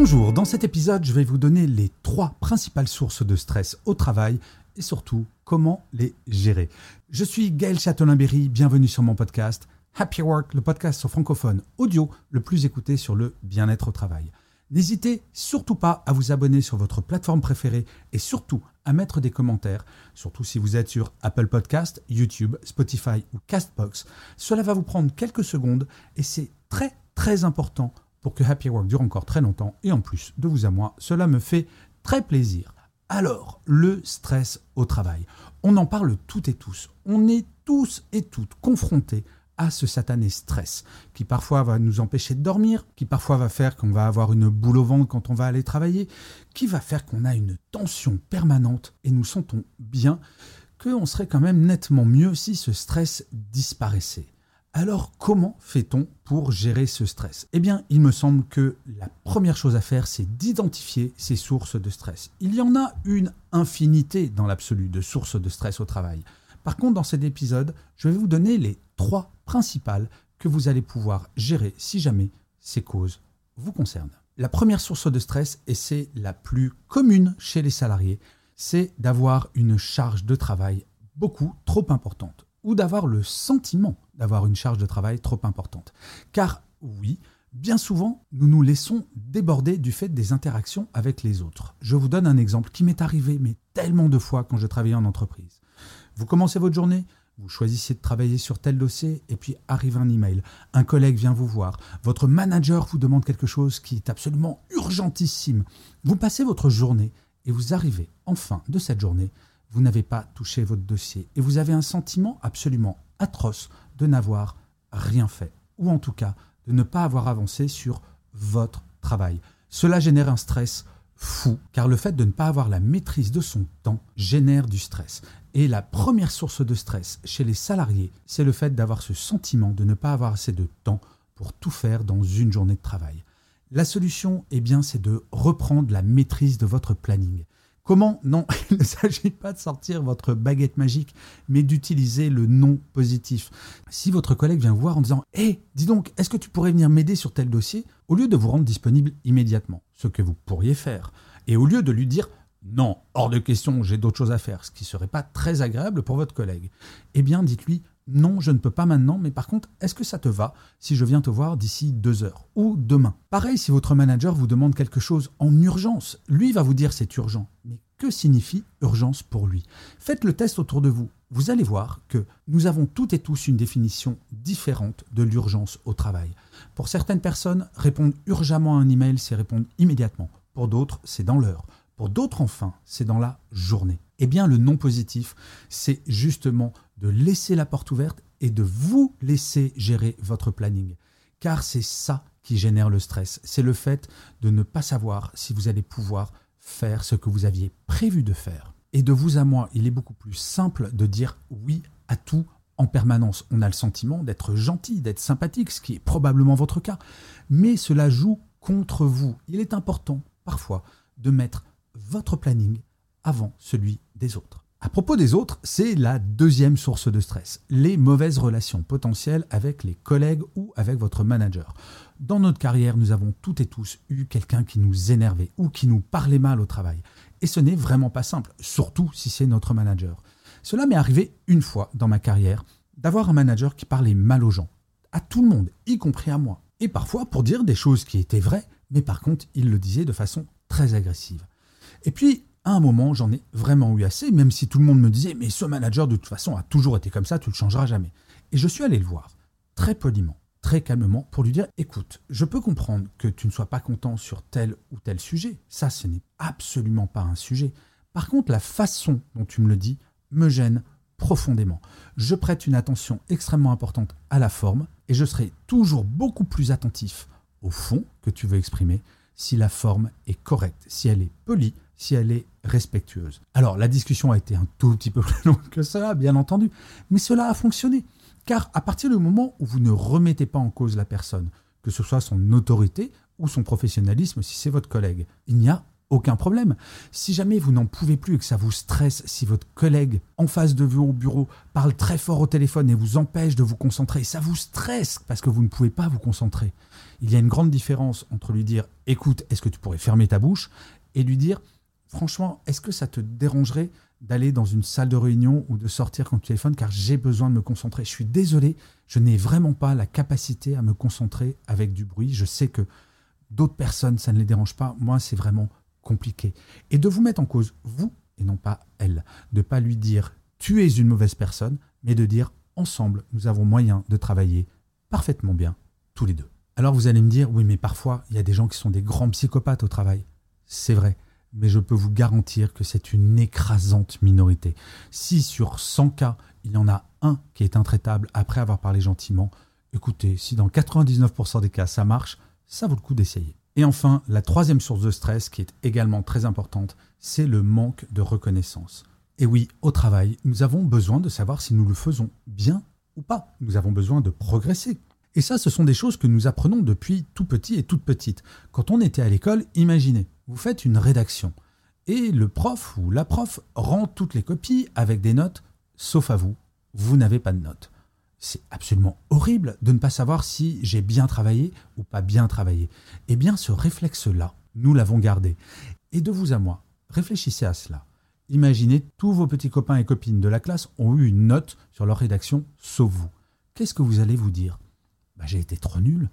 Bonjour, dans cet épisode, je vais vous donner les trois principales sources de stress au travail et surtout comment les gérer. Je suis Gaël Châtelain-Berry, bienvenue sur mon podcast Happy Work, le podcast francophone audio le plus écouté sur le bien-être au travail. N'hésitez surtout pas à vous abonner sur votre plateforme préférée et surtout à mettre des commentaires, surtout si vous êtes sur Apple Podcast, YouTube, Spotify ou Castbox. Cela va vous prendre quelques secondes et c'est très très important pour que Happy Work dure encore très longtemps et en plus de vous à moi, cela me fait très plaisir. Alors, le stress au travail. On en parle toutes et tous. On est tous et toutes confrontés à ce satané stress, qui parfois va nous empêcher de dormir, qui parfois va faire qu'on va avoir une boule au ventre quand on va aller travailler, qui va faire qu'on a une tension permanente et nous sentons bien qu'on serait quand même nettement mieux si ce stress disparaissait. Alors comment fait-on pour gérer ce stress? Eh bien, il me semble que la première chose à faire, c'est d'identifier ces sources de stress. Il y en a une infinité dans l'absolu de sources de stress au travail. Par contre, dans cet épisode, je vais vous donner les trois principales que vous allez pouvoir gérer si jamais ces causes vous concernent. La première source de stress, et c'est la plus commune chez les salariés, c'est d'avoir une charge de travail beaucoup trop importante ou d'avoir le sentiment d'avoir une charge de travail trop importante. Car oui, bien souvent, nous nous laissons déborder du fait des interactions avec les autres. Je vous donne un exemple qui m'est arrivé, mais tellement de fois quand je travaillais en entreprise. Vous commencez votre journée, vous choisissez de travailler sur tel dossier et puis arrive un email. Un collègue vient vous voir. Votre manager vous demande quelque chose qui est absolument urgentissime. Vous passez votre journée et vous arrivez en fin de cette journée. Vous n'avez pas touché votre dossier et vous avez un sentiment absolument atroce de n'avoir rien fait. Ou en tout cas, de ne pas avoir avancé sur votre travail. Cela génère un stress fou, car le fait de ne pas avoir la maîtrise de son temps génère du stress. Et la première source de stress chez les salariés, c'est le fait d'avoir ce sentiment de ne pas avoir assez de temps pour tout faire dans une journée de travail. La solution, eh bien, c'est de reprendre la maîtrise de votre planning. Comment? Non, il ne s'agit pas de sortir votre baguette magique, mais d'utiliser le non positif. Si votre collègue vient vous voir en disant Hé, dis donc, est-ce que tu pourrais venir m'aider sur tel dossier? Au lieu de vous rendre disponible immédiatement, ce que vous pourriez faire, et au lieu de lui dire non, hors de question, j'ai d'autres choses à faire, ce qui ne serait pas très agréable pour votre collègue. Eh bien, dites-lui, non, je ne peux pas maintenant, mais par contre, est-ce que ça te va si je viens te voir d'ici deux heures ou demain? Pareil, si votre manager vous demande quelque chose en urgence, lui va vous dire c'est urgent. Mais que signifie urgence pour lui? Faites le test autour de vous. Vous allez voir que nous avons toutes et tous une définition différente de l'urgence au travail. Pour certaines personnes, répondre urgemment à un email, c'est répondre immédiatement. Pour d'autres, c'est dans l'heure. Pour d'autres, enfin, c'est dans la journée. Eh bien, le non positif, c'est justement de laisser la porte ouverte et de vous laisser gérer votre planning. Car c'est ça qui génère le stress. C'est le fait de ne pas savoir si vous allez pouvoir faire ce que vous aviez prévu de faire. Et de vous à moi, il est beaucoup plus simple de dire oui à tout en permanence. On a le sentiment d'être gentil, d'être sympathique, ce qui est probablement votre cas. Mais cela joue contre vous. Il est important, parfois, de mettre votre planning avant celui des autres. À propos des autres, c'est la deuxième source de stress, les mauvaises relations potentielles avec les collègues ou avec votre manager. Dans notre carrière, nous avons toutes et tous eu quelqu'un qui nous énervait ou qui nous parlait mal au travail. Et ce n'est vraiment pas simple, surtout si c'est notre manager. Cela m'est arrivé une fois dans ma carrière d'avoir un manager qui parlait mal aux gens, à tout le monde, y compris à moi. Et parfois pour dire des choses qui étaient vraies, mais par contre, il le disait de façon très agressive. Et puis, un moment, j'en ai vraiment eu assez, même si tout le monde me disait, mais ce manager, de toute façon, a toujours été comme ça, tu le changeras jamais. Et je suis allé le voir, très poliment, très calmement, pour lui dire, écoute, je peux comprendre que tu ne sois pas content sur tel ou tel sujet. Ça, ce n'est absolument pas un sujet. Par contre, la façon dont tu me le dis me gêne profondément. Je prête une attention extrêmement importante à la forme, Et je serai toujours beaucoup plus attentif au fond que tu veux exprimer si la forme est correcte, si elle est polie, si elle est respectueuse. Alors la discussion a été un tout petit peu plus longue que cela, bien entendu, mais cela a fonctionné. Car à partir du moment où vous ne remettez pas en cause la personne, que ce soit son autorité ou son professionnalisme si c'est votre collègue, il n'y a aucun problème. Si jamais vous n'en pouvez plus et que ça vous stresse, si votre collègue en face de vous au bureau parle très fort au téléphone et vous empêche de vous concentrer, ça vous stresse parce que vous ne pouvez pas vous concentrer. Il y a une grande différence entre lui dire écoute, est-ce que tu pourrais fermer ta bouche? et lui dire franchement, est-ce que ça te dérangerait d'aller dans une salle de réunion ou de sortir quand tu téléphones car j'ai besoin de me concentrer. Je suis désolé, je n'ai vraiment pas la capacité à me concentrer avec du bruit. Je sais que d'autres personnes, ça ne les dérange pas. Moi, c'est vraiment compliqué. Et de vous mettre en cause, vous, et non pas elle. De pas lui dire tu es une mauvaise personne, mais de dire ensemble, nous avons moyen de travailler parfaitement bien, tous les deux. Alors vous allez me dire, oui, mais parfois, il y a des gens qui sont des grands psychopathes au travail. C'est vrai mais je peux vous garantir que c'est une écrasante minorité. Si sur 100 cas, il y en a un qui est intraitable après avoir parlé gentiment, écoutez, si dans 99% des cas ça marche, ça vaut le coup d'essayer. Et enfin, la troisième source de stress qui est également très importante, c'est le manque de reconnaissance. Et oui, au travail, nous avons besoin de savoir si nous le faisons bien ou pas. Nous avons besoin de progresser. Et ça, ce sont des choses que nous apprenons depuis tout petit et toute petite. Quand on était à l'école, imaginez, vous faites une rédaction et le prof ou la prof rend toutes les copies avec des notes, sauf à vous, vous n'avez pas de notes. C'est absolument horrible de ne pas savoir si j'ai bien travaillé ou pas bien travaillé. Eh bien, ce réflexe-là, nous l'avons gardé. Et de vous à moi, réfléchissez à cela. Imaginez tous vos petits copains et copines de la classe ont eu une note sur leur rédaction, sauf vous. Qu'est-ce que vous allez vous dire? Bah, J'ai été trop nul,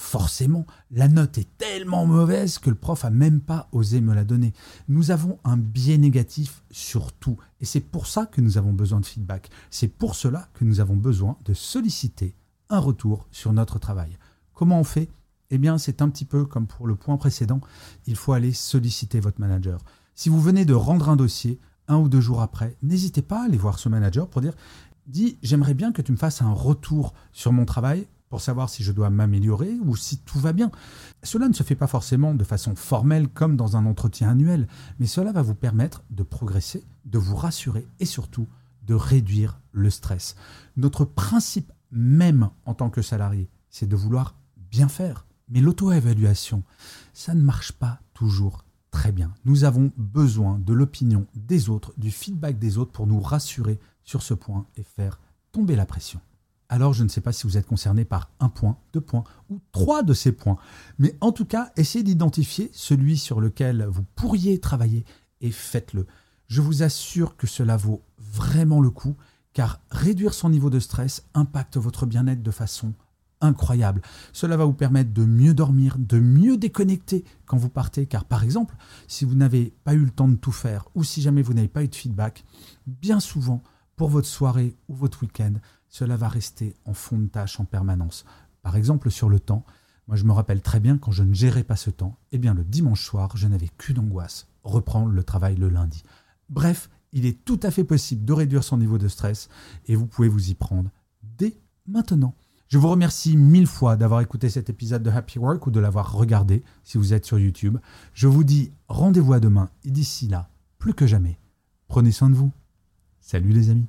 forcément, la note est tellement mauvaise que le prof a même pas osé me la donner. Nous avons un biais négatif sur tout. Et c'est pour ça que nous avons besoin de feedback. C'est pour cela que nous avons besoin de solliciter un retour sur notre travail. Comment on fait? Eh bien, c'est un petit peu comme pour le point précédent. Il faut aller solliciter votre manager. Si vous venez de rendre un dossier, un ou deux jours après, n'hésitez pas à aller voir ce manager pour dire Dis, j'aimerais bien que tu me fasses un retour sur mon travail pour savoir si je dois m'améliorer ou si tout va bien. Cela ne se fait pas forcément de façon formelle comme dans un entretien annuel, mais cela va vous permettre de progresser, de vous rassurer et surtout de réduire le stress. Notre principe même en tant que salarié, c'est de vouloir bien faire. Mais l'auto-évaluation, ça ne marche pas toujours très bien. Nous avons besoin de l'opinion des autres, du feedback des autres pour nous rassurer sur ce point et faire tomber la pression alors je ne sais pas si vous êtes concerné par un point, deux points ou trois de ces points. Mais en tout cas, essayez d'identifier celui sur lequel vous pourriez travailler et faites-le. Je vous assure que cela vaut vraiment le coup, car réduire son niveau de stress impacte votre bien-être de façon incroyable. Cela va vous permettre de mieux dormir, de mieux déconnecter quand vous partez, car par exemple, si vous n'avez pas eu le temps de tout faire, ou si jamais vous n'avez pas eu de feedback, bien souvent, pour votre soirée ou votre week-end, cela va rester en fond de tâche en permanence. Par exemple, sur le temps, moi je me rappelle très bien quand je ne gérais pas ce temps, eh bien le dimanche soir, je n'avais qu'une angoisse, reprendre le travail le lundi. Bref, il est tout à fait possible de réduire son niveau de stress et vous pouvez vous y prendre dès maintenant. Je vous remercie mille fois d'avoir écouté cet épisode de Happy Work ou de l'avoir regardé si vous êtes sur YouTube. Je vous dis rendez-vous à demain et d'ici là, plus que jamais, prenez soin de vous. Salut les amis.